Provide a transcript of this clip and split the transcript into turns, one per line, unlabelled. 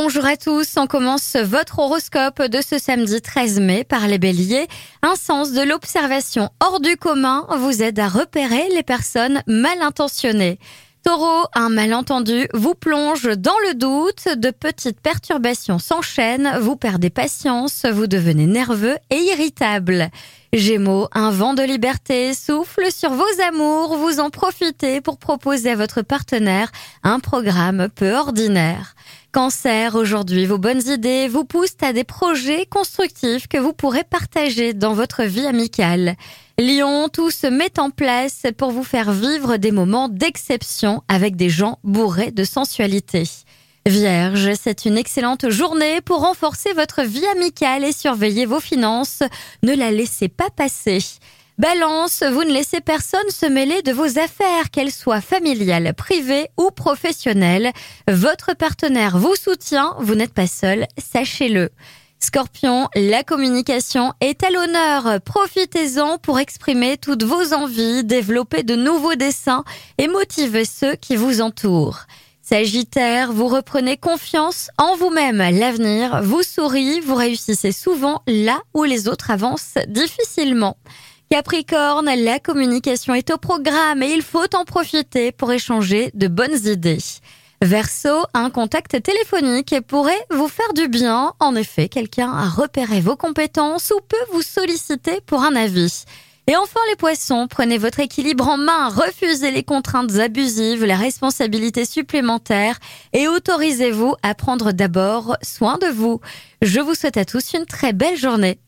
Bonjour à tous, on commence votre horoscope de ce samedi 13 mai par les béliers. Un sens de l'observation hors du commun vous aide à repérer les personnes mal intentionnées. Taureau, un malentendu vous plonge dans le doute, de petites perturbations s'enchaînent, vous perdez patience, vous devenez nerveux et irritable. Gémeaux, un vent de liberté souffle sur vos amours, vous en profitez pour proposer à votre partenaire un programme peu ordinaire. Cancer, aujourd'hui, vos bonnes idées vous poussent à des projets constructifs que vous pourrez partager dans votre vie amicale. Lion, tout se met en place pour vous faire vivre des moments d'exception avec des gens bourrés de sensualité. Vierge, c'est une excellente journée pour renforcer votre vie amicale et surveiller vos finances. Ne la laissez pas passer. Balance, vous ne laissez personne se mêler de vos affaires, qu'elles soient familiales, privées ou professionnelles. Votre partenaire vous soutient, vous n'êtes pas seul, sachez-le. Scorpion, la communication est à l'honneur. Profitez-en pour exprimer toutes vos envies, développer de nouveaux dessins et motiver ceux qui vous entourent. Sagittaire, vous reprenez confiance en vous-même. L'avenir vous sourit, vous réussissez souvent là où les autres avancent difficilement. Capricorne, la communication est au programme et il faut en profiter pour échanger de bonnes idées. Verseau, un contact téléphonique pourrait vous faire du bien. En effet, quelqu'un a repéré vos compétences ou peut vous solliciter pour un avis. Et enfin les poissons, prenez votre équilibre en main, refusez les contraintes abusives, les responsabilités supplémentaires et autorisez-vous à prendre d'abord soin de vous. Je vous souhaite à tous une très belle journée.